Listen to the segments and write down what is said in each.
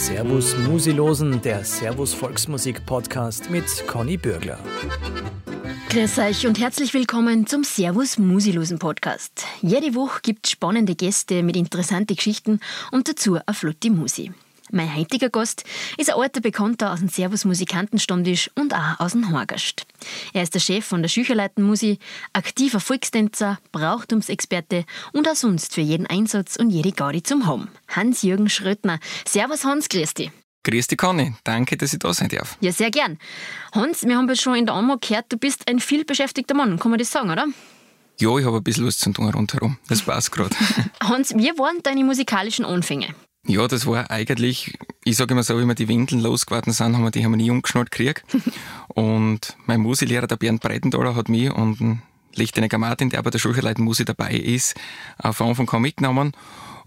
Servus Musilosen, der Servus Volksmusik Podcast mit Conny Bürgler. Grüß euch und herzlich willkommen zum Servus Musilosen Podcast. Jede Woche gibt es spannende Gäste mit interessanten Geschichten und dazu eine flotte Musi. Mein heutiger Gast ist ein alter Bekannter aus dem Servus Musikantenstammtisch und auch aus dem Horgast. Er ist der Chef von der Schücherleitenmusi, aktiver Volkstänzer, Brauchtumsexperte und auch sonst für jeden Einsatz und jede Gaudi zum Haben. Hans-Jürgen Schröttner. Servus Hans, grüß dich. Grüß dich, Conny. Danke, dass ich da sein darf. Ja, sehr gern. Hans, wir haben ja schon in der Anmo gehört, du bist ein vielbeschäftigter Mann. Kann man das sagen, oder? Ja, ich habe ein bisschen was zu tun rundherum. Das passt gerade. Hans, wie waren deine musikalischen Anfänge? Ja, das war eigentlich, ich sage immer so, wie wir die Windeln losgeworden sind, haben wir die haben wir nie umgeschnallt gekriegt. und mein Musiklehrer, der Bernd Breitenthaler, hat mich und ein Lichtenegger Martin, der bei der Schulleiten Musik dabei ist, von Anfang an mitgenommen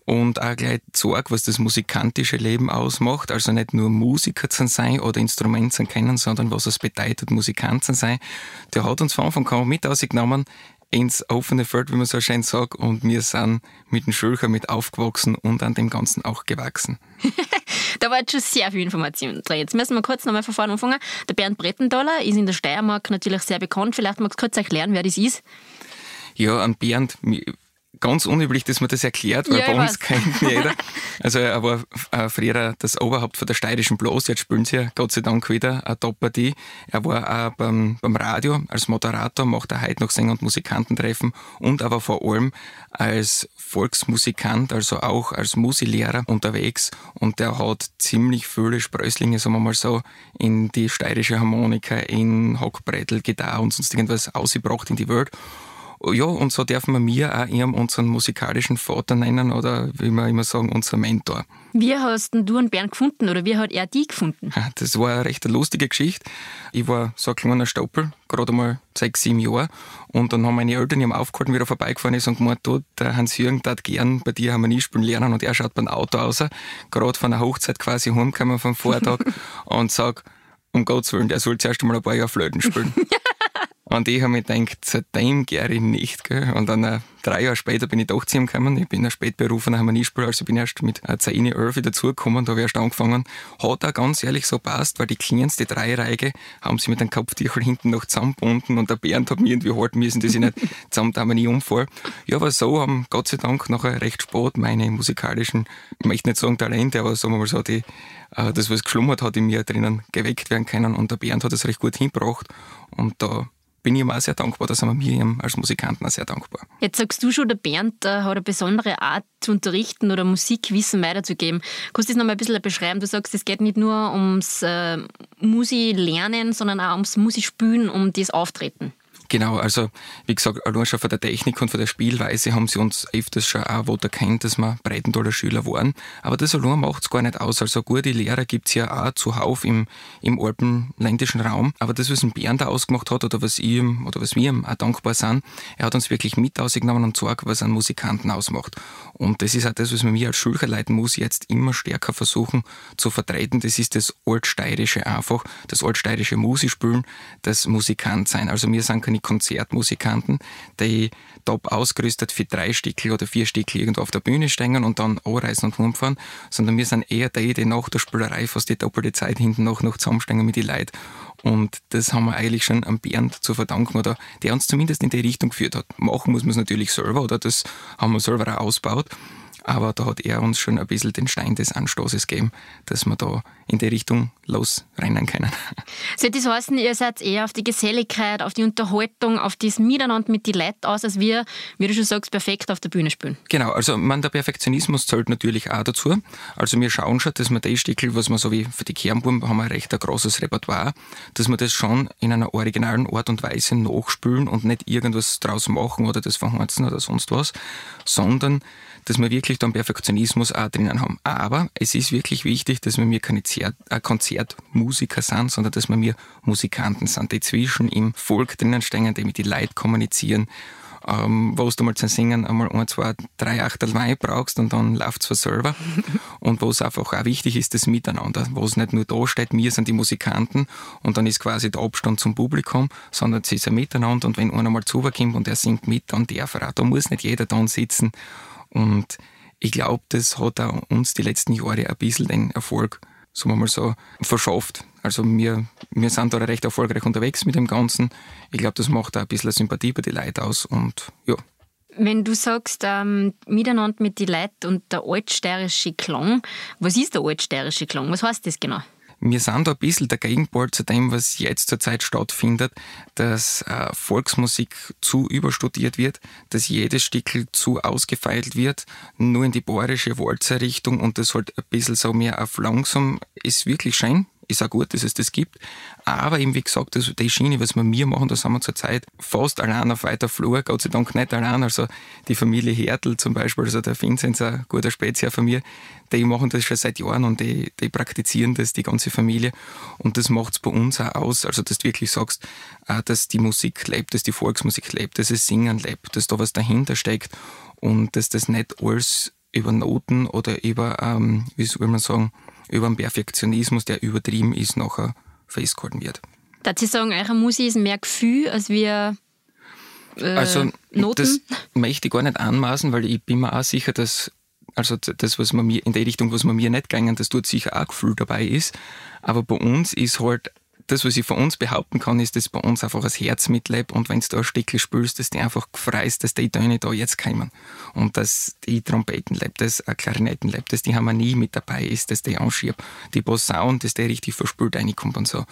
und auch gleich gesagt, was das musikantische Leben ausmacht. Also nicht nur Musiker zu sein oder Instrument zu kennen, sondern was es bedeutet, Musikant zu sein. Der hat uns von Anfang an mit ausgenommen ins offene Feld, wie man so schön sagt, und wir sind mit dem Schulcher mit aufgewachsen und an dem Ganzen auch gewachsen. da war jetzt schon sehr viel Information drin. Jetzt müssen wir kurz nochmal von vorne anfangen. Der Bernd Brettenthaler ist in der Steiermark natürlich sehr bekannt. Vielleicht magst du kurz erklären, wer das ist. Ja, an Bernd, ganz unüblich, dass man das erklärt, weil ja, bei uns weiß. kennt jeder. Also er war äh, früher das Oberhaupt von der steirischen Blos, jetzt spielen sie ja Gott sei Dank wieder eine Top-Partie. Er war auch beim, beim Radio als Moderator, macht er heute noch Sänger- und Musikantentreffen und aber vor allem als Volksmusikant, also auch als Musilehrer unterwegs und der hat ziemlich viele Sprösslinge, sagen wir mal so, in die steirische Harmonika, in Hockbrettel, Gitarre und sonst irgendwas ausgebracht in die Welt ja, und so dürfen wir mir auch ihrem unseren musikalischen Vater nennen oder wie wir immer sagen, unser Mentor. Wie hast du einen Bernd gefunden oder wie hat er die gefunden? Das war eine recht lustige Geschichte. Ich war so ein kleiner Stoppel, gerade mal sechs, sieben Jahre. Und dann haben meine Eltern ihm aufgehalten, wie er vorbeigefahren ist und gemeint, du, der Hans-Jürgen darf gern bei dir Harmonie spielen lernen. Und er schaut beim Auto aus, gerade von der Hochzeit quasi heimgekommen vom Vortag und sagt, um Gottes Willen, der soll zuerst einmal ein paar Jahre Flöten spielen. Und ich habe mir gedacht, seitdem gehe ich nicht. Gell? Und dann äh, drei Jahre später bin ich doch zu ihm gekommen. Ich bin ein spätberufener Harmoniespieler, also bin erst mit äh, 10, 11 dazugekommen, da habe ich erst angefangen. Hat auch ganz ehrlich so passt, weil die kleinste Dreireihe haben sie mit einem Kopftüchel hinten noch zusammengebunden und der Bernd hat mir irgendwie halten müssen, dass ich nicht zusammen da nie umfall. Ja, aber so haben Gott sei Dank nachher recht spät meine musikalischen, ich möchte nicht sagen Talente, aber sagen wir mal so, die, äh, das, was geschlummert hat in mir drinnen, geweckt werden können und der Bernd hat das recht gut hingebracht und da bin ich ihm auch sehr dankbar, da sind wir mir als Musikanten auch sehr dankbar. Jetzt sagst du schon, der Bernd äh, hat eine besondere Art zu unterrichten oder Musikwissen weiterzugeben. Kannst du das nochmal ein bisschen beschreiben? Du sagst, es geht nicht nur ums äh, Musi-Lernen, sondern auch ums Musispielen, um das Auftreten. Genau, also wie gesagt, allein schon von der Technik und von der Spielweise haben sie uns öfters schon auch wo erkennt, dass wir Breitendaler Schüler waren. Aber das allein macht es gar nicht aus. Also gute Lehrer gibt es ja auch zuhauf im, im alpenländischen Raum. Aber das, was ein Bernd da ausgemacht hat oder was ihm oder was wir ihm auch dankbar sind, er hat uns wirklich mit ausgenommen und gesagt, was einen Musikanten ausmacht. Und das ist auch das, was wir mir als Schulleiten muss jetzt immer stärker versuchen zu vertreten. Das ist das altsteirische einfach, das altsteirische Musispielen, das Musikant sein. Also wir sind keine Konzertmusikanten, die top ausgerüstet für drei Stickel oder vier Stickel irgendwo auf der Bühne stehen und dann anreisen und rumfahren, sondern wir sind eher die, die nach der Spielerei fast die doppelte Zeit hinten noch, noch zusammenstehen mit den Leuten. Und das haben wir eigentlich schon am Bernd zu verdanken, oder der uns zumindest in die Richtung geführt hat. Machen muss man es natürlich selber, oder das haben wir selber auch ausgebaut. Aber da hat er uns schon ein bisschen den Stein des Anstoßes gegeben, dass wir da in die Richtung losrennen können. Soll das heißen, ihr seid eher auf die Geselligkeit, auf die Unterhaltung, auf das Miteinander mit den Leuten aus, als wir, wie du schon sagst, perfekt auf der Bühne spielen? Genau, also man, der Perfektionismus zählt natürlich auch dazu. Also wir schauen schon, dass wir die Stickel, was wir so wie für die Kernbuben haben wir recht ein großes Repertoire, dass wir das schon in einer originalen Art und Weise nachspülen und nicht irgendwas draus machen oder das verhunzen oder sonst was, sondern dass wir wirklich dann Perfektionismus auch drinnen haben. Aber es ist wirklich wichtig, dass wir mir keine äh, Konzertmusiker sind, sondern dass wir mir Musikanten sind, die zwischen im Volk drinnen stehen, die mit den Leuten kommunizieren, ähm, wo du mal zum Singen einmal ein, zwei, drei Achtel Wein brauchst und dann läuft es von selber. und wo es einfach auch wichtig ist, das Miteinander, wo es nicht nur da steht, wir sind die Musikanten und dann ist quasi der Abstand zum Publikum, sondern es ist ein Miteinander und wenn einer mal zukommt und er singt mit, dann darf er auch. Da muss nicht jeder dann sitzen und ich glaube, das hat auch uns die letzten Jahre ein bisschen den Erfolg, sagen wir mal so, verschafft. Also wir, wir sind da recht erfolgreich unterwegs mit dem Ganzen. Ich glaube, das macht auch ein bisschen Sympathie bei den Leuten aus und ja. Wenn du sagst, ähm, miteinander mit den Leuten und der altsteirische Klang, was ist der altsteirische Klang? Was heißt das genau? Wir sind da ein bisschen der Gegenpol zu dem, was jetzt zurzeit stattfindet, dass äh, Volksmusik zu überstudiert wird, dass jedes Stickel zu ausgefeilt wird, nur in die bayerische Walzerrichtung und das halt ein bisschen so mehr auf langsam. Ist wirklich schön, ist auch gut, dass es das gibt. Aber eben, wie gesagt, das, die Schiene, was wir mir machen, da sind wir zurzeit fast allein auf weiter Flur, Gott sei Dank nicht allein. Also die Familie Hertel zum Beispiel, also der Vinzenz, ein guter Spezier von mir, die machen das schon seit Jahren und die, die praktizieren das, die ganze Familie. Und das macht es bei uns auch aus, also dass du wirklich sagst, dass die Musik lebt, dass die Volksmusik lebt, dass es Singen lebt, dass da was dahinter steckt und dass das nicht alles über Noten oder über, ähm, wie soll man sagen, über den Perfektionismus, der übertrieben ist, nachher festgehalten wird. Darf ich sagen, eure Musik ist mehr Gefühl als wir äh, also, Noten? Das möchte ich gar nicht anmaßen, weil ich bin mir auch sicher, dass also das, was man mir in die Richtung, was man mir nicht gegangen, dass dort sicher auch Gefühl dabei ist. Aber bei uns ist halt das, was ich von uns behaupten kann, ist, dass bei uns einfach das Herz mitlebt und wenn du da ein Stückchen spürst, dass die einfach freust, dass die Töne da jetzt kommen und dass die Trompeten lebt, dass ein Klarinetten lebt, dass die Harmonie mit dabei ist, dass die anschiebt, die Posaune, dass der richtig verspült reinkommt und so.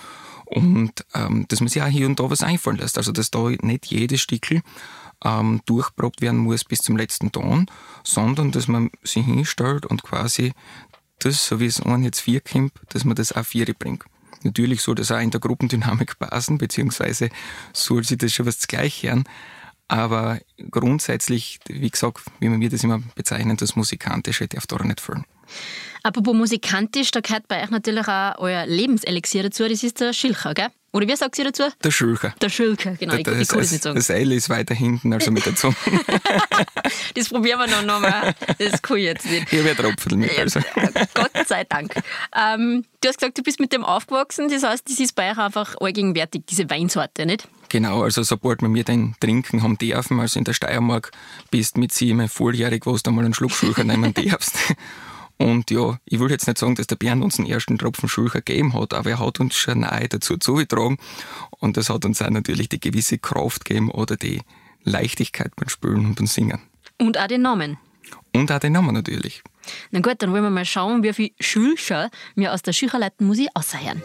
Und ähm, dass man sich auch hier und da was einfallen lässt, also dass da nicht jedes Stückchen ähm, durchprobt werden muss bis zum letzten Ton, sondern dass man sich hinstellt und quasi das, so wie es an jetzt vier kommt, dass man das auch vier bringt. Natürlich soll das auch in der Gruppendynamik passen, beziehungsweise soll sich das schon was gleich hören. Aber grundsätzlich, wie gesagt, wie man mir das immer bezeichnet, das Musikantische darf da nicht fehlen. Apropos musikantisch, da gehört bei euch natürlich auch euer Lebenselixier dazu, das ist der Schilcher, gell? Oder wie sagt ihr dazu? Der Schulcher. Der Schulcher, genau. Ich, das, ich kann das nicht sagen. Das Eil ist weiter hinten, also mit der Zunge. das probieren wir noch nochmal. Das kann ich jetzt nicht. Hier wird Tropfen mit. Also. Gott sei Dank. Ähm, du hast gesagt, du bist mit dem aufgewachsen. Das heißt, das ist bei euch einfach allgegenwärtig, diese Weinsorte, nicht? Genau, also sobald wir mir den trinken haben dürfen, also in der Steiermark bist mit sieben volljährig, wo du mal einen Schluck Schulcher nehmen darfst. Und ja, ich will jetzt nicht sagen, dass der Bernd uns den ersten Tropfen Schulcher gegeben hat, aber er hat uns schon nahe dazu zugetragen. Und das hat uns auch natürlich die gewisse Kraft gegeben oder die Leichtigkeit beim Spülen und beim Singen. Und auch den Namen. Und auch den Namen natürlich. Na gut, dann wollen wir mal schauen, wie viel Schulcher wir aus der Schücherleitenmusik außerhören.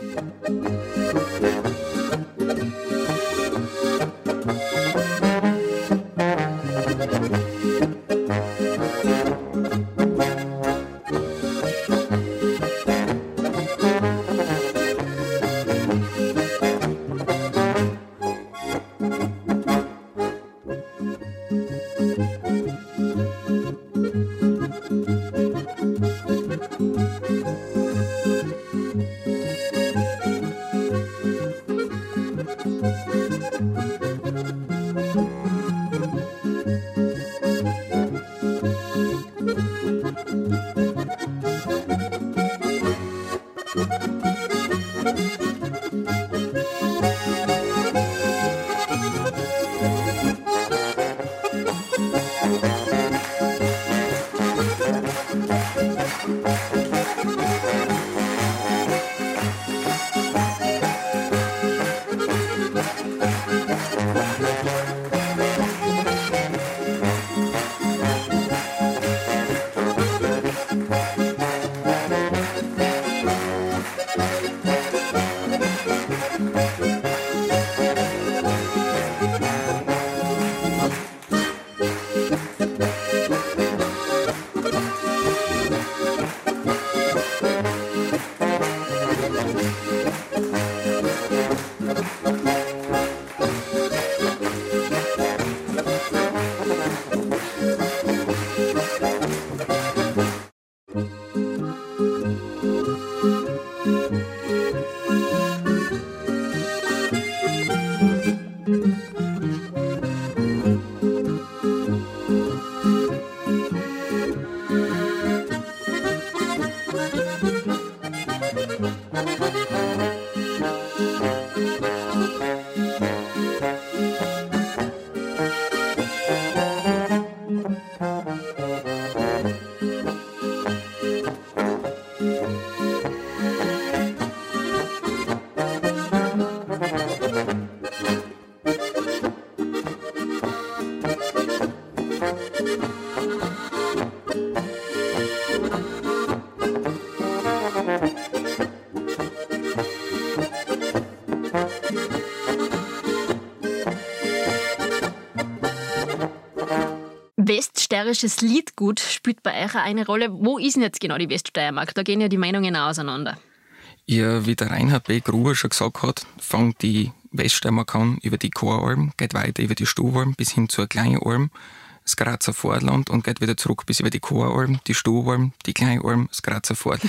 Weststeirisches Liedgut spielt bei euch eine Rolle. Wo ist denn jetzt genau die Weststeiermark? Da gehen ja die Meinungen auseinander. Ja, wie der Reinhard B. Gruber schon gesagt hat, fängt die Weststeiermark an über die Choralm, geht weiter über die Stuwalm bis hin zur Kleinalm, das Grazer Vorland und geht wieder zurück bis über die Choralm, die Stuwalm, die Kleinalm, das Grazer Fort.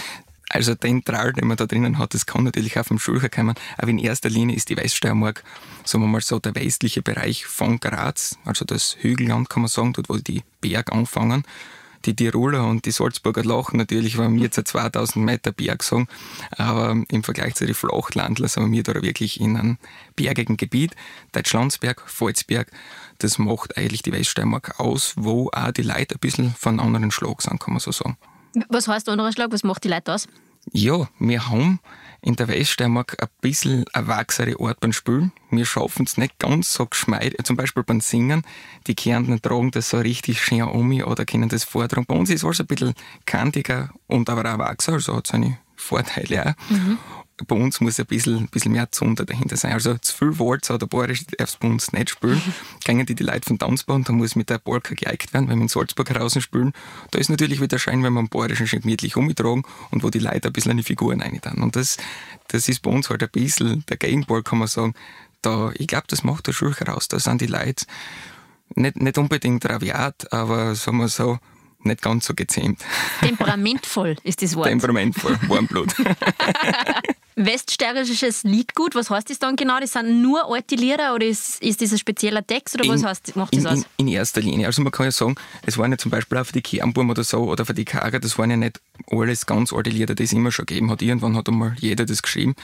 Also den Trall, den man da drinnen hat, das kann natürlich auch vom Schulcher kommen, aber in erster Linie ist die Weststeiermark, sagen wir mal so, der westliche Bereich von Graz, also das Hügelland kann man sagen, dort wo die Berge anfangen. Die Tiroler und die Salzburger lachen natürlich, wenn wir jetzt 2000 Meter Berg sagen, aber im Vergleich zu den Flachlandlern sind wir da wirklich in einem bergigen Gebiet. Deutschlandsberg, Pfalzberg, das macht eigentlich die Weststeiermark aus, wo auch die Leute ein bisschen von anderen Schlag sind, kann man so sagen. Was heißt anderer Schlag? Was macht die Leute aus? Ja, wir haben in der Weststeiermark ein bisschen eine wachsere Art beim Spielen. Wir schaffen es nicht ganz so geschmeidig. Zum Beispiel beim Singen. Die Kärntner tragen das so richtig schön um oder können das vortragen. Bei uns ist alles ein bisschen kantiger und aber auch wachser, also hat seine Vorteile auch. Mhm bei uns muss ein bisschen, ein bisschen mehr Zunder dahinter sein. Also zu viel Walzer oder Bayerisch darfst du bei uns nicht spielen. Gängen die die Leute vom Tanzband, da muss mit der Polka geeigt werden, wenn wir in Salzburg draußen spielen. Da ist natürlich wieder Schein, wenn wir am Bayerischen schon gemütlich umgetragen und wo die Leute ein bisschen an die Figuren rein Und das, das ist bei uns halt ein bisschen der Gegenpol, kann man sagen. Da, ich glaube, das macht der Schulcher raus. Da sind die Leute nicht, nicht unbedingt raviat, aber sagen wir so, nicht ganz so gezähmt. Temperamentvoll ist das Wort. Temperamentvoll, Warmblut. Weststeirisches Liedgut, was heißt das dann genau? Das sind nur alte Lieder oder ist, ist das ein spezieller Text oder was heißt, macht das in, aus? In, in, erster Linie. Also man kann ja sagen, es waren ja zum Beispiel auch für die Kernburm oder so oder für die Kager, das waren ja nicht alles ganz alte Lieder, die es immer schon gegeben hat. Irgendwann hat einmal jeder das geschrieben.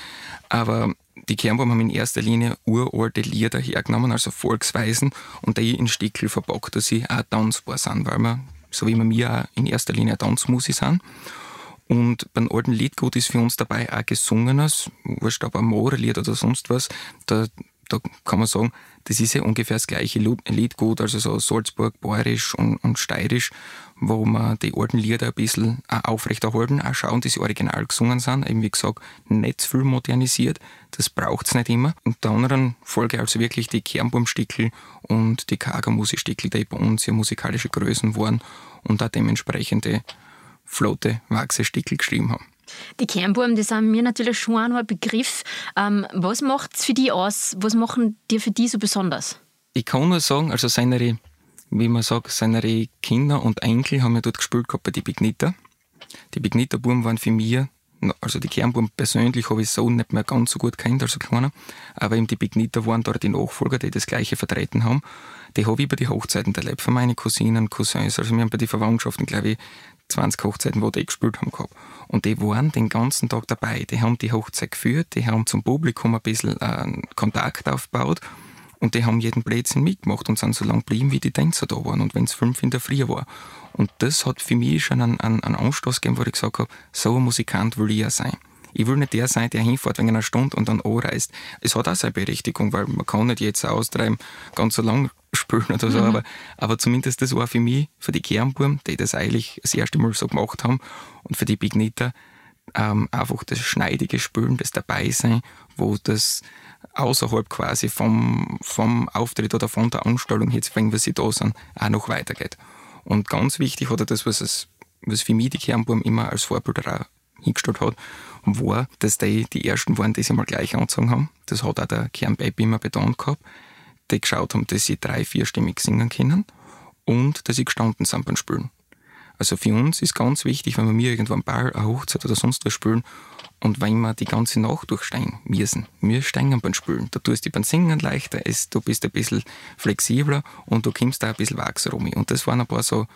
Aber die Kernbaum haben in erster Linie uralte Lieder hergenommen, also Volksweisen, und die in Stickel verpackt, dass sie auch tanzbar sind, weil wir, so wie wir mir auch in erster Linie Tanzmusik sind. Und beim alten Liedgut ist für uns dabei auch gesungenes, wurscht ob ein Moorlied oder sonst was. Da, da kann man sagen, das ist ja ungefähr das gleiche Liedgut, also so Salzburg, Bayerisch und, und Steirisch, wo man die alten Lieder ein bisschen auch aufrechterhalten, auch schauen, dass sie original gesungen sind. Eben wie gesagt, nicht zu viel modernisiert, das braucht es nicht immer. Und der anderen Folge also wirklich die Kernbaumstickel und die Kagermusikstickel, die bei uns ja musikalische Größen waren und auch dementsprechende flotte Wachsestickel geschrieben haben. Die Kernbuben, die sind mir natürlich schon auch noch ein Begriff. Ähm, was macht es für die aus? Was machen die für die so besonders? Ich kann nur sagen, also seine, wie man sagt, seine Kinder und Enkel haben ja dort gespielt gehabt bei den Bigniter. Die Bigniter-Buben waren für mich, also die Kernbuben persönlich habe ich so nicht mehr ganz so gut kennt, also kleiner, aber eben die Bigniter waren dort die Nachfolger, die das Gleiche vertreten haben. Die habe ich bei den Hochzeiten erlebt, von meinen Cousinen, Cousins, also wir haben bei den Verwandtschaften, glaube ich, 20 Hochzeiten, wo die gespielt haben gehabt. Und die waren den ganzen Tag dabei. Die haben die Hochzeit geführt, die haben zum Publikum ein bisschen äh, Kontakt aufgebaut und die haben jeden Blödsinn mitgemacht und sind so lange geblieben, wie die Tänzer da waren und wenn es fünf in der Früh war. Und das hat für mich schon einen, einen, einen Anstoß gegeben, wo ich gesagt habe, so ein Musikant will ich ja sein. Ich will nicht der sein, der hinfährt wegen einer Stunde und dann anreist. Es hat auch seine Berechtigung, weil man kann nicht jetzt austreiben, ganz so lang spielen oder so, mhm. aber, aber zumindest das war für mich, für die Kernbuben, die das eigentlich das erste Mal so gemacht haben und für die Big Knitter, ähm, einfach das schneidige Spülen, das Dabeisein, wo das außerhalb quasi vom, vom Auftritt oder von der Anstellung jetzt, wenn wir sie da sind, auch noch weitergeht. Und ganz wichtig oder das, was, es, was für mich die Kernbuben immer als Vorbild hingestellt hat, war, dass die die ersten waren, die sie mal gleich angezogen haben. Das hat auch der Kernbaby immer betont gehabt. Die geschaut haben, dass sie drei, vierstimmig singen können und dass sie gestanden sind beim Spielen. Also für uns ist ganz wichtig, wenn wir irgendwo einen Ball, eine Hochzeit oder sonst was spielen und wenn wir die ganze Nacht durchsteigen müssen, wir steigen beim Spielen. Da tust du beim Singen leichter, du bist ein bisschen flexibler und du kommst da ein bisschen wachser rum. Und das waren ein paar so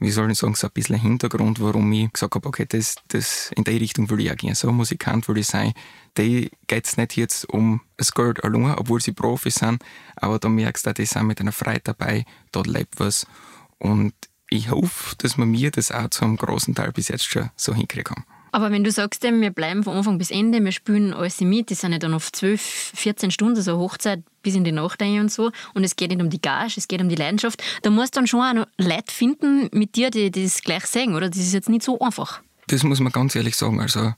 wie soll ich sagen, so ein bisschen Hintergrund, warum ich gesagt habe, okay, das, das, in die Richtung will ich auch gehen. So Musikant will ich sein. Die geht es nicht jetzt um das Geld allein, obwohl sie Profis sind, aber da merkst du, die sind mit einer Freude dabei, dort lebt was. Und ich hoffe, dass wir mir das auch zu einem großen Teil bis jetzt schon so hinkriegen haben. Aber wenn du sagst, wir bleiben von Anfang bis Ende, wir spielen alles mit, das sind ja dann oft 12, 14 Stunden, so Hochzeit bis in die Nacht und so, und es geht nicht um die Gage, es geht um die Leidenschaft, da musst du dann schon auch Leute finden mit dir, die, die das gleich sehen, oder? Das ist jetzt nicht so einfach. Das muss man ganz ehrlich sagen, also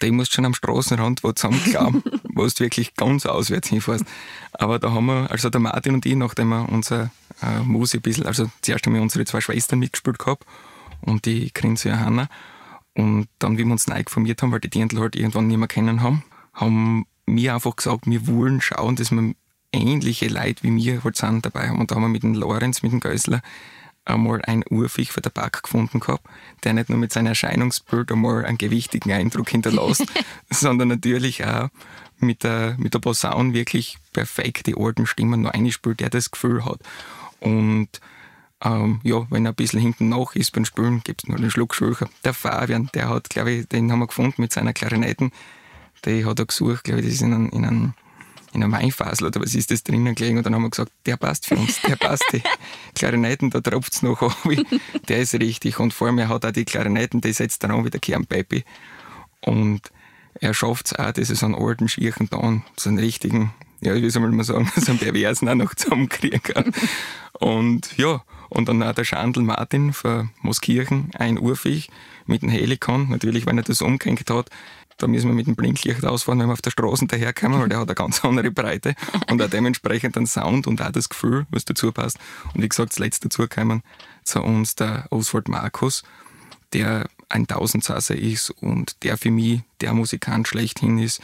die musst schon am Straßenrand wo zusammenklappen, wo du wirklich ganz auswärts hinfährst. Aber da haben wir, also der Martin und ich, nachdem wir unser äh, Musik ein bisschen, also zuerst haben wir unsere zwei Schwestern mitgespielt gehabt und die Grinse Johanna. Und dann, wie wir uns neu informiert haben, weil die Dirndl halt irgendwann nicht mehr kennen haben, haben wir einfach gesagt, wir wollen schauen, dass wir ähnliche Leute wie wir halt sind dabei haben. Und da haben wir mit dem Lorenz, mit dem Geusler, einmal ein Urfisch für den Park gefunden gehabt, der nicht nur mit seinem Erscheinungsbild einmal einen gewichtigen Eindruck hinterlässt, sondern natürlich auch mit der, mit der Posaune wirklich perfekte alten Stimmen noch einspielt, der das Gefühl hat. Und ähm, ja, wenn er ein bisschen hinten nach ist beim Spielen, gibt es noch einen Schluck Schwächer. Der Fabian, der hat, glaube ich, den haben wir gefunden mit seiner Klarinetten, die hat er gesucht, glaube ich, das ist in einem, in einem in einer Weinfasel oder was ist das drinnen gelegen und dann haben wir gesagt, der passt für uns, der passt. Die Klarinetten, da tropft es noch auf, der ist richtig. Und vor mir hat auch die Klarinetten, die setzt dann an wie der Kernbaby. Und er schafft es auch, dass er so einen alten Schirchen da so einen richtigen, ja, wie soll man sagen, so einen Perversen auch noch zusammenkriegen kann. Und ja, und dann auch der Schandl Martin von Moskirchen, ein Urviech mit dem Helikon, natürlich, wenn er das umgehängt hat, da müssen wir mit dem Blinklicht ausfahren, wenn wir auf der Straße daherkommen, weil der hat eine ganz andere Breite und auch dementsprechend einen Sound und auch das Gefühl, was dazu passt. Und wie gesagt, zuletzt dazu kommen zu uns der Oswald Markus, der ein Tausendsasser ist und der für mich der Musikant schlechthin ist.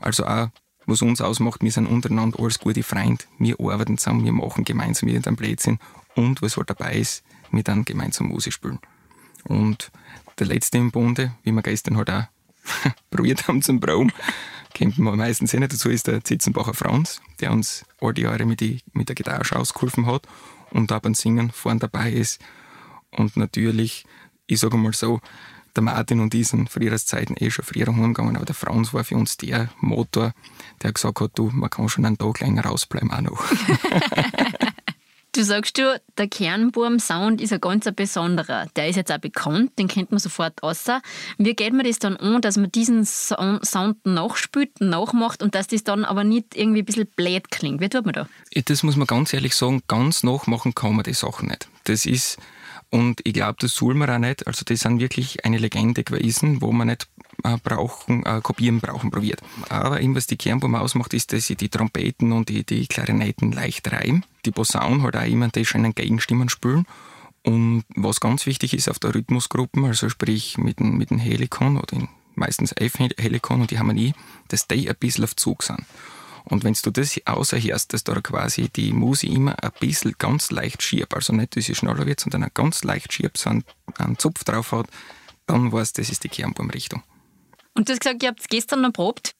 Also auch, was uns ausmacht, wir sind untereinander alles gute Freunde. Wir arbeiten zusammen, wir machen gemeinsam irgendeinen Blödsinn und was halt dabei ist, wir dann gemeinsam Musik spielen. Und der letzte im Bunde, wie wir gestern halt auch probiert haben zum Braum. Kennt man meistens eh nicht dazu, ist der Zitzenbacher Franz, der uns all die Jahre mit, die, mit der Gitarre ausgeholfen hat und auch beim Singen vorne dabei ist. Und natürlich, ich sage mal so, der Martin und ich sind früher Zeiten eh schon früher heimgegangen, aber der Franz war für uns der Motor, der gesagt hat, du, man kann schon einen Tag länger rausbleiben auch noch. Du sagst du, der Kernburm-Sound ist ein ganz besonderer. Der ist jetzt auch bekannt, den kennt man sofort außer. Wie geht man das dann an, dass man diesen Sound nachspielt, nachmacht und dass das dann aber nicht irgendwie ein bisschen blöd klingt? Wie tut man da? Das muss man ganz ehrlich sagen, ganz nachmachen kann man die Sachen nicht. Das ist und ich glaube, das soll man auch nicht. Also das sind wirklich eine Legende gewesen, wo man nicht äh, brauchen, äh, kopieren brauchen probiert. Aber eben, was die Kernbaum ausmacht, ist, dass sie die Trompeten und die, die Klarinetten leicht reiben. Die Posaune halt auch immer die schönen Gegenstimmen spülen. Und was ganz wichtig ist auf der Rhythmusgruppen, also sprich mit dem, mit dem Helikon oder meistens F-Helikon und die Harmonie, dass die ein bisschen auf Zug sind. Und wenn du das außerhörst, dass da quasi die Musik immer ein bisschen ganz leicht schiebt, also nicht, dass sie schneller wird, sondern ein ganz leicht schiebt, so einen, einen Zupf drauf hat, dann weißt du, das ist die Kernbaumrichtung. Und du hast gesagt, ihr habt gestern noch probt?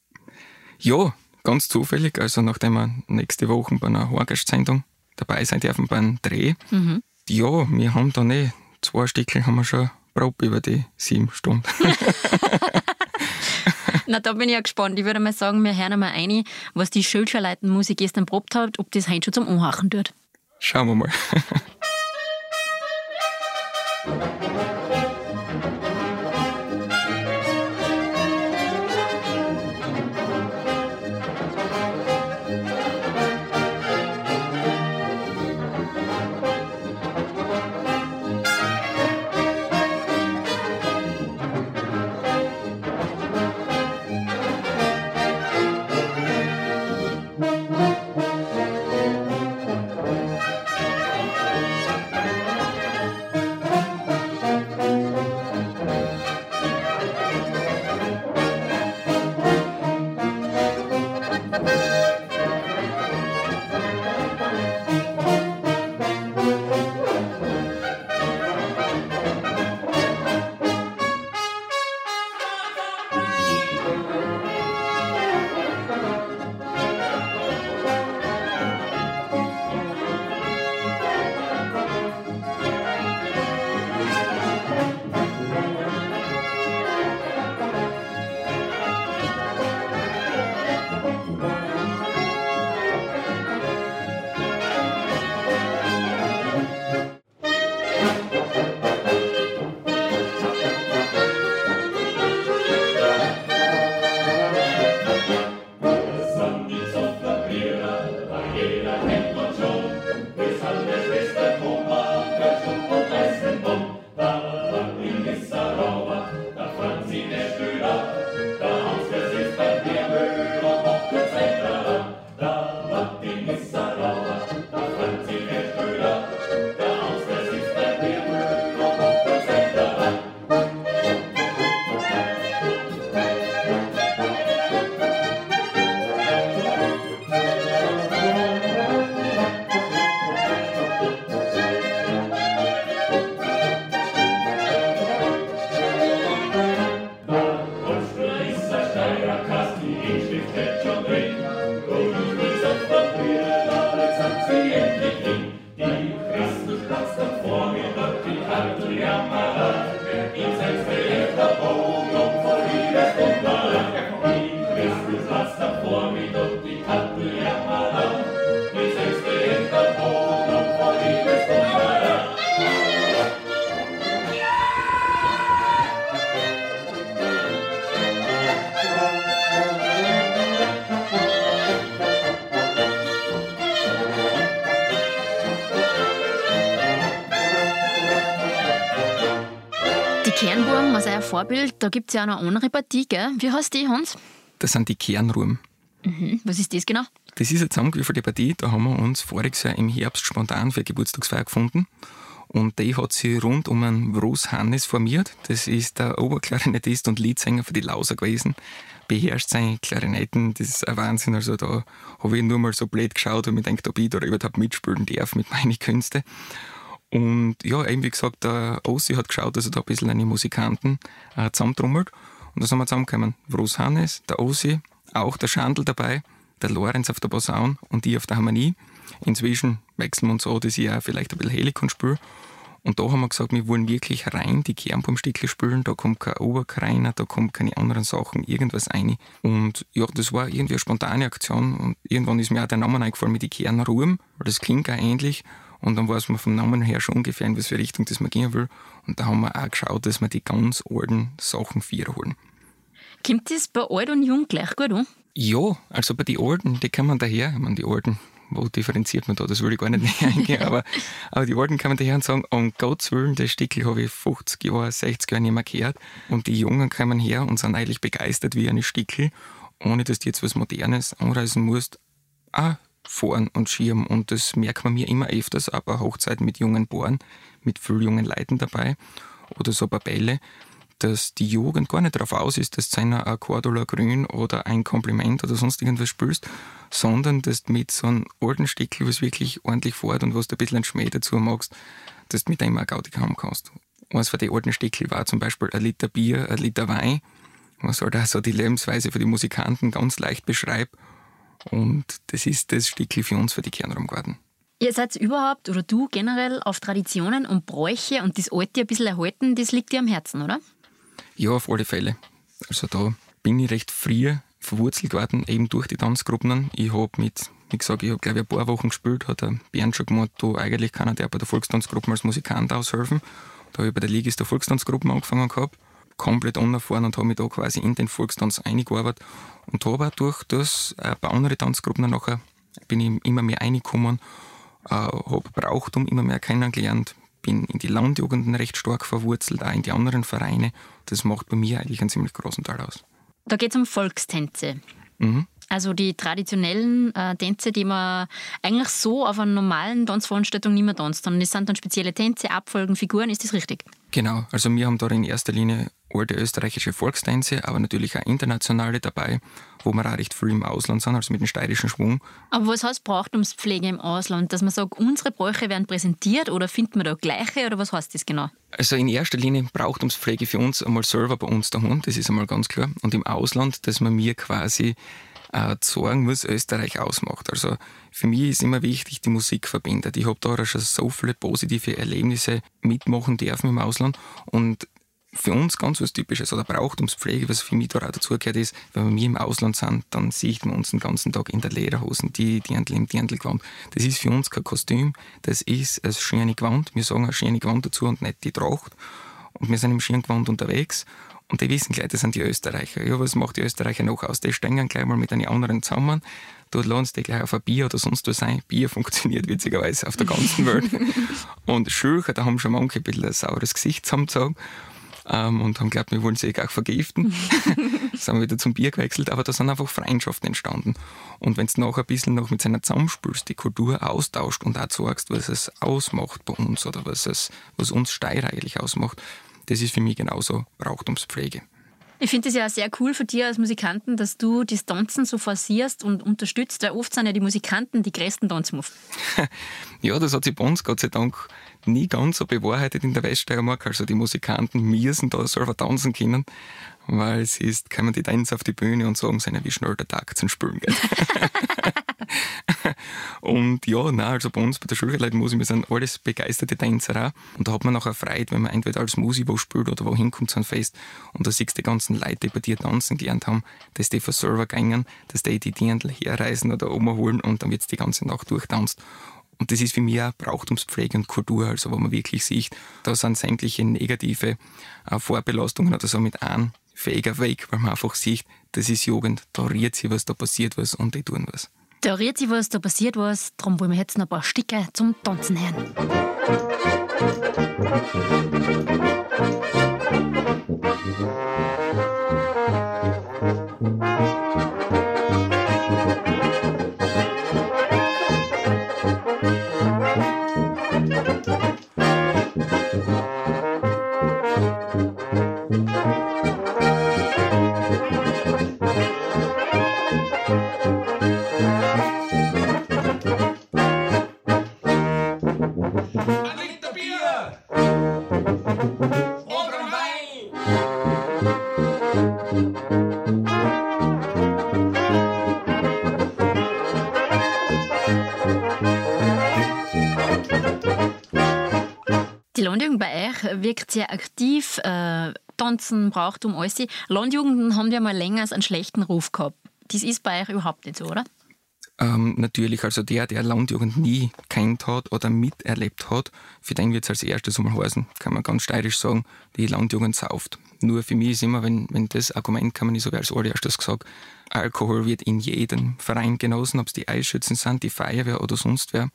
Ja, ganz zufällig. Also nachdem wir nächste Woche bei einer Horgastsendung dabei sein dürfen beim Dreh. Mhm. Ja, wir haben da nicht, zwei Stückchen haben wir schon probt über die sieben Stunden. Na, da bin ich ja gespannt. Ich würde mal sagen, wir hören mal ein, was die Schulscharleiten-Musik gestern probt hat, ob das heute schon zum Anhachen tut. Schauen wir mal. Kernwurm als euer Vorbild, da gibt es ja auch noch eine andere Partie, gell? Wie heißt die, Hans? Das sind die Kernruhm. Mhm. Was ist das genau? Das ist eine zusammengewürfelte Partie, da haben wir uns voriges Jahr im Herbst spontan für eine Geburtstagsfeier gefunden. Und die hat sich rund um einen Bruce Hannes formiert. Das ist der Oberklarinettist und Leadsänger für die Lauser gewesen. Beherrscht seine Klarinetten, das ist ein Wahnsinn. Also da habe ich nur mal so blöd geschaut und mir gedacht, ob ich da überhaupt mitspielen darf mit meinen Künsten. Und ja, eben wie gesagt, der Ossi hat geschaut, dass er da ein bisschen eine Musikanten äh, zusammentrommelt. Und da sind wir zusammengekommen. Bruce Hannes, der Ossi, auch der Schandl dabei, der Lorenz auf der Posaun und ich auf der Harmonie. Inzwischen wechseln wir uns so, dass ich auch vielleicht ein bisschen Helikon spüre. Und da haben wir gesagt, wir wollen wirklich rein die Kernbaumstücke spülen. Da kommt kein Oberkreiner, da kommt keine anderen Sachen, irgendwas rein. Und ja, das war irgendwie eine spontane Aktion. Und irgendwann ist mir auch der Name eingefallen mit die Kernruhm, weil das klingt auch ähnlich. Und dann weiß man vom Namen her schon ungefähr, in für Richtung das man gehen will. Und da haben wir auch geschaut, dass wir die ganz alten Sachen holen. Kommt das bei alt und jung gleich gut an? Ja, also bei den Alten, die kommen daher. Ich meine, die Alten, wo differenziert man da? Das will ich gar nicht näher eingehen. aber, aber die Alten kommen daher und sagen, um Gottes Willen, das Stickel habe ich 50 Jahre, 60 Jahre nicht mehr gehört. Und die Jungen kommen her und sind eigentlich begeistert wie eine Stickel, ohne dass du jetzt was Modernes anreisen musst. Ah, fahren und schirmen. Und das merkt man mir immer öfters, auch bei Hochzeiten mit jungen Bohren, mit vielen jungen Leuten dabei oder so Bälle, dass die Jugend gar nicht darauf aus ist, dass du einer ein Cordula Grün oder ein Kompliment oder sonst irgendwas spürst, sondern dass du mit so einem alten Stickel, was wirklich ordentlich fährt und was du ein bisschen einen Schmäh dazu magst, dass du mit dem auch Gaudi haben kannst. Eines von den alten Stickel war zum Beispiel ein Liter Bier, ein Liter Wein, was halt auch so die Lebensweise für die Musikanten ganz leicht beschreibt. Und das ist das Stickel für uns für die Kernraumgarten. Ihr seid überhaupt oder du generell auf Traditionen und Bräuche und das Alte ein bisschen erhalten, das liegt dir am Herzen, oder? Ja, auf alle Fälle. Also da bin ich recht früh verwurzelt worden, eben durch die Tanzgruppen. Ich habe mit, wie gesagt, ich habe glaube ich ein paar Wochen gespielt, hat der Bernd schon gemeint, du eigentlich kann der bei der Volkstanzgruppe als Musikant aushelfen. Da habe ich bei der Ligis der Volkstanzgruppe angefangen gehabt, komplett unerfahren und habe mich da quasi in den Volkstanz eingearbeitet und habe auch durch das ein paar andere Tanzgruppen nachher bin ich immer mehr reingekommen, äh, habe Brauchtum immer mehr kennengelernt, bin in die Landjugenden recht stark verwurzelt, auch in die anderen Vereine. Das macht bei mir eigentlich einen ziemlich großen Teil aus. Da geht es um Volkstänze. Mhm. Also die traditionellen äh, Tänze, die man eigentlich so auf einer normalen Tanzveranstaltung nicht mehr tanzt, sondern es sind dann spezielle Tänze, Abfolgen, Figuren, ist das richtig? Genau, also wir haben da in erster Linie alte österreichische Volkstänze, aber natürlich auch internationale dabei, wo wir auch recht viel im Ausland sind, also mit dem steirischen Schwung. Aber was heißt Brauchtumspflege im Ausland? Dass man sagt, unsere Bräuche werden präsentiert oder findet man da gleiche oder was heißt das genau? Also in erster Linie Brauchtumspflege für uns einmal selber bei uns daheim, das ist einmal ganz klar. Und im Ausland, dass man mir quasi äh, sagen, was Österreich ausmacht. Also für mich ist immer wichtig, die Musik verbindet. Ich habe da schon so viele positive Erlebnisse mitmachen dürfen im Ausland und für uns ganz was Typisches oder Brauchtumspflege, was für mich da auch dazugehört ist, wenn wir im Ausland sind, dann sieht man uns den ganzen Tag in der Lederhosen, die Dirndl im Dirndlgewand. Das ist für uns kein Kostüm, das ist ein schöne Gewand. Wir sagen ein schöne Gewand dazu und nicht die Tracht. Und wir sind im schönen Gewand unterwegs und die wissen gleich, das sind die Österreicher. Ja, was macht die Österreicher noch aus? Die stehen gleich mal mit einem anderen zusammen. Dort laden sie gleich auf ein Bier oder sonst was ein. Bier funktioniert witzigerweise auf der ganzen Welt. und Schülcher, da haben schon manche ein bisschen ein saures Gesicht zusammengezogen. Ähm, und haben geglaubt, wir wollen sie auch vergiften. sind wir wieder zum Bier gewechselt, aber da sind einfach Freundschaften entstanden. Und wenn du nachher ein bisschen noch mit seiner zusammenspülst, die Kultur austauscht und auch sagst, was es ausmacht bei uns oder was, es, was uns Steirer eigentlich ausmacht, das ist für mich genauso Brauchtumspflege. Ich finde es ja sehr cool für dich als Musikanten, dass du die Tanzen so forcierst und unterstützt, weil oft sind ja die Musikanten die größten Tanzmoves. ja, das hat sich bei uns Gott sei Dank nie ganz so bewahrheitet in der Weststeiermark. Also die Musikanten müssen da selber tanzen können, weil es ist, kommen die Tänzer auf die Bühne und sagen, wie schnell der Tag zum Spülen geht. und ja, nein, also bei uns bei der Schulleitmusik, wir sind alles begeisterte Tänzer auch. Und da hat man nachher Freude, wenn man entweder als Musik wo spielt oder wohin kommt zu einem Fest und da siehst du die ganzen Leute, die bei dir tanzen gelernt haben, dass die von selber gängen, dass die die Dirndl herreisen oder holen und dann wird die ganze Nacht durchtanzt. Und das ist für mich auch Brauchtumspflege und Kultur, also wo man wirklich sieht, da sind sämtliche negative äh, Vorbelastungen oder so mit einem fähiger Weg, weil man einfach sieht, das ist Jugend, da rührt sich was, da passiert was und die tun was. Da rührt sich was, da passiert was, darum wollen wir jetzt noch ein paar Stücke zum Tanzen hören. Die wirkt sehr aktiv. Äh, Tanzen, Brauchtum, alles. Landjugenden haben ja mal länger einen schlechten Ruf gehabt. Das ist bei euch überhaupt nicht so, oder? Ähm, natürlich, also der, der Landjugend nie kennt hat oder miterlebt hat, für den wird es als erstes einmal heißen, kann man ganz steirisch sagen, die Landjugend sauft. Nur für mich ist immer, wenn, wenn das Argument kann man nicht so als allererstes gesagt, Alkohol wird in jedem Verein genossen, ob es die Eisschützen sind, die Feuerwehr oder sonst wer.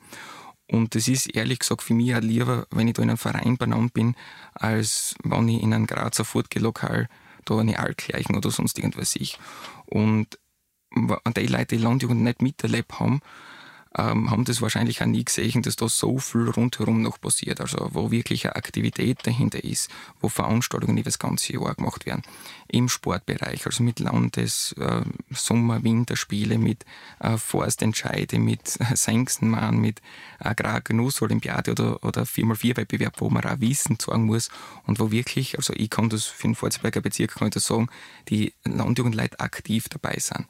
Und das ist ehrlich gesagt für mich auch lieber, wenn ich da in einem Verein benannt bin, als wenn ich in einem Grazer Furtgelokal da eine Altkleichen oder sonst irgendwas ich. Und die Leute, die Landjugend nicht miterlebt haben, ähm, haben das wahrscheinlich auch nie gesehen, dass da so viel rundherum noch passiert. Also wo wirklich eine Aktivität dahinter ist, wo Veranstaltungen über das ganze Jahr gemacht werden. Im Sportbereich, also mit Landes-, äh, Sommer-, Winterspiele, mit äh, Forstentscheide, mit äh, mit Agrargenussolympiade oder, oder 4x4-Wettbewerb, wo man auch Wissen zeigen muss und wo wirklich, also ich kann das für den Pforzberger Bezirk kann ich das sagen, die Landjugendleute aktiv dabei sind.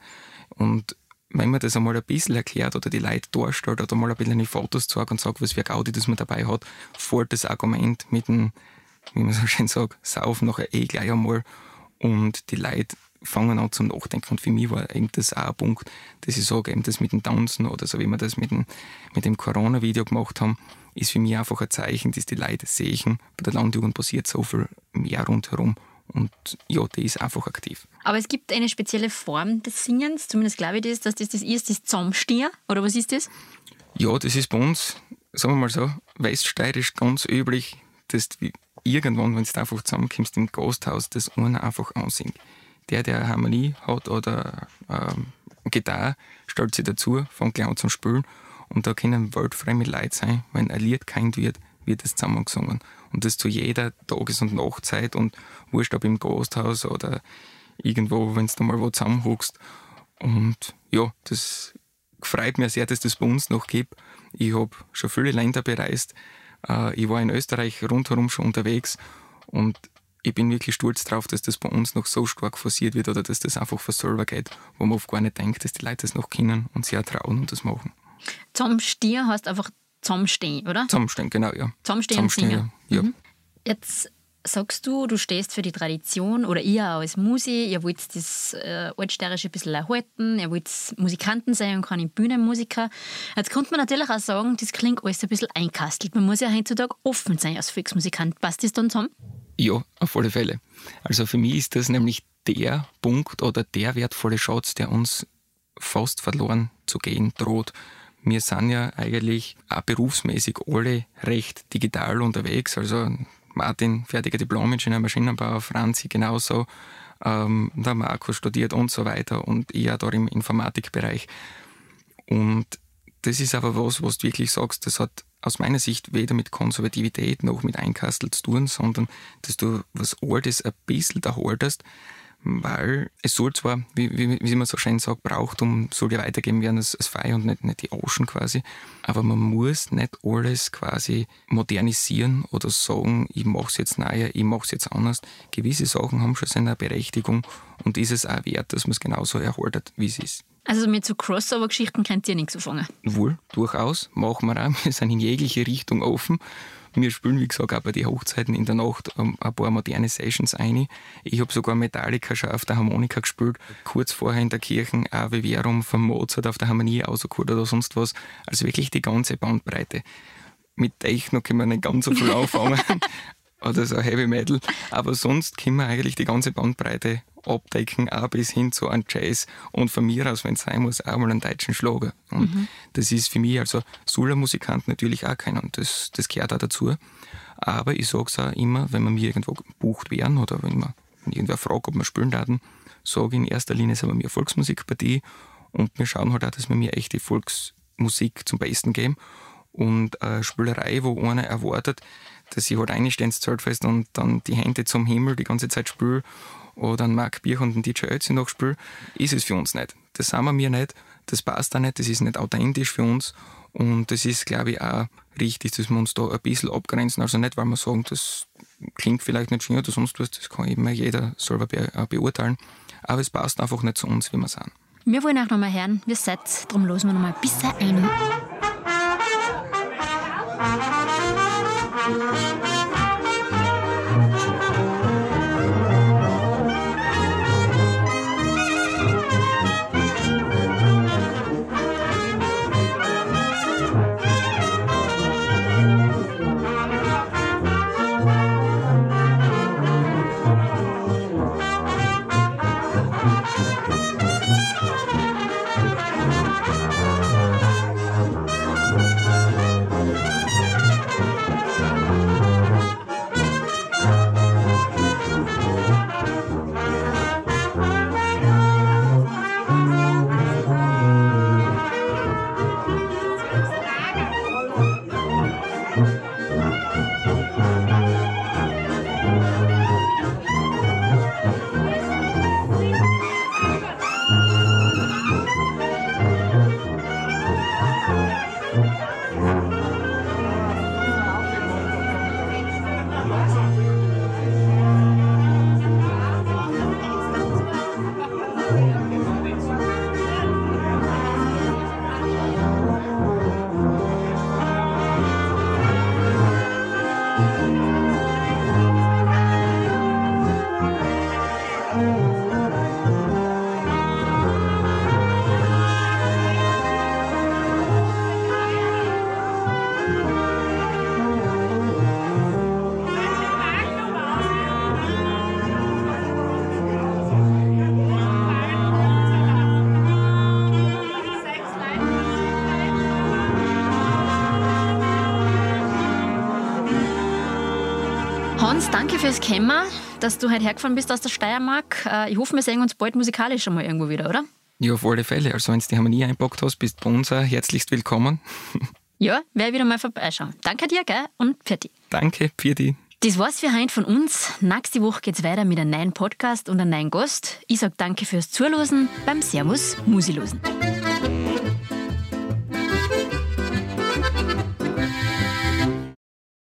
Und wenn man das einmal ein bisschen erklärt oder die Leute darstellt oder mal ein bisschen die Fotos zeigt und sagt, was für Gaudi das man dabei hat, fällt das Argument mit dem, wie man so schön sagt, Sauf nachher eh gleich einmal und die Leute fangen an zum Nachdenken. Und für mich war eben das auch ein Punkt, dass ich sage, eben das mit dem Tanzen oder so wie wir das mit dem, mit dem Corona-Video gemacht haben, ist für mich einfach ein Zeichen, dass die Leute sehen, bei der Landjugend passiert so viel mehr rundherum und ja, die ist einfach aktiv. Aber es gibt eine spezielle Form des Singens, zumindest glaube ich das, dass das das ist, das Zusammenstehen, oder was ist das? Ja, das ist bei uns, sagen wir mal so, weststeirisch ganz üblich, dass du irgendwann, wenn du einfach zusammenkommst im Gasthaus, das einer einfach ansingt. Der, der eine Harmonie hat oder ähm, Gitarre, stellt sich dazu, fängt gleich an zum Spielen und da können weltfremde Leute sein, wenn ein Lied kennt wird, wird es zusammengesungen. Und das zu jeder Tages- und Nachtzeit und wurscht ob im Gasthaus oder irgendwo, wenn du mal wo zusammenhuckst. Und ja, das freut mich sehr, dass das bei uns noch gibt. Ich habe schon viele Länder bereist. Äh, ich war in Österreich rundherum schon unterwegs und ich bin wirklich stolz darauf, dass das bei uns noch so stark forciert wird oder dass das einfach von selber geht, wo man oft gar nicht denkt, dass die Leute das noch kennen und auch trauen und das machen. Zum Stier heißt einfach zusammenstehen, oder? Zusammenstehen, genau, ja. Zusammenstehen, Zusammenstehen, singen. ja. Mhm. Jetzt sagst du, du stehst für die Tradition oder ihr auch als Musi, ihr wollt das äh, Altsteirische ein bisschen erhalten, ihr wollt Musikanten sein und keine Bühnenmusiker. Jetzt könnte man natürlich auch sagen, das klingt alles ein bisschen einkastelt. Man muss ja heutzutage offen sein als Volksmusikant. Passt das dann zusammen? Ja, auf alle Fälle. Also für mich ist das nämlich der Punkt oder der wertvolle Schatz, der uns fast verloren zu gehen droht. Wir sind ja eigentlich auch berufsmäßig alle recht digital unterwegs. Also Martin, fertiger Diplom-Ingenieur Maschinenbau, Franzi genauso, ähm, der Marco studiert und so weiter und ich auch da im Informatikbereich. Und das ist aber was, was du wirklich sagst, das hat aus meiner Sicht weder mit Konservativität noch mit Einkastel zu tun, sondern dass du was Altes ein bisschen da haltest, weil es soll zwar, wie, wie, wie man so schön sagt, Brauchtum soll ja weitergeben werden als, als Feuer und nicht, nicht die Ocean quasi, aber man muss nicht alles quasi modernisieren oder sagen, ich mache es jetzt neuer, ich mache es jetzt anders. Gewisse Sachen haben schon seine Berechtigung und ist es auch wert, dass man es genauso erhaltet, wie es ist. Also mit so Crossover-Geschichten könnt ihr nichts anfangen? Wohl, durchaus, machen wir auch. Wir sind in jegliche Richtung offen. Wir spielen, wie gesagt, auch bei den Hochzeiten in der Nacht ähm, ein paar moderne Sessions ein. Ich habe sogar Metallica schon auf der Harmonika gespielt. Kurz vorher in der Kirche Ave Verum von Mozart auf der Harmonie ausgeholt oder sonst was. Also wirklich die ganze Bandbreite. Mit Techno können wir nicht ganz so viel anfangen. oder so Heavy Metal. Aber sonst können wir eigentlich die ganze Bandbreite abdecken, auch bis hin zu einem Jazz und von mir aus, wenn es sein muss, auch mal einen deutschen Schlager. Und mhm. das ist für mich, also Sula-Musikant natürlich auch keiner und das, das gehört auch dazu. Aber ich sage es auch immer, wenn wir mir irgendwo gebucht werden oder wenn wenn irgendwer fragt, ob wir spielen werden, sage ich in erster Linie, sind wir mir Volksmusikpartie und wir schauen halt auch, dass wir mir echte Volksmusik zum Besten geben und eine Spielerei, wo einer erwartet, dass ich halt einstehe ins Zeltfest und dann die Hände zum Himmel die ganze Zeit spüle oder einen Mark Bier und einen DJ Ötzi noch spüle, ist es für uns nicht. Das sind wir nicht, das passt auch nicht, das ist nicht authentisch für uns und das ist, glaube ich, auch richtig, dass wir uns da ein bisschen abgrenzen. Also nicht, weil wir sagen, das klingt vielleicht nicht schön oder sonst was, das kann immer jeder selber äh, beurteilen, aber es passt einfach nicht zu uns, wie wir sind. Wir wollen auch nochmal hören, wie seid, darum losen wir nochmal ein bisschen ein. Danke fürs Kämmer, dass du heute hergefahren bist aus der Steiermark. Äh, ich hoffe, wir sehen uns bald musikalisch einmal irgendwo wieder, oder? Ja, auf alle Fälle. Also, wenn du die Harmonie einpackt hast, bist du bei uns auch herzlichst willkommen. ja, werde wieder mal vorbeischauen. Danke dir, gell? Und dich. Danke, dich. Das war's für heute von uns. Nächste Woche geht's weiter mit einem neuen Podcast und einem neuen Gast. Ich sage danke fürs Zuhören beim Servus Musilosen.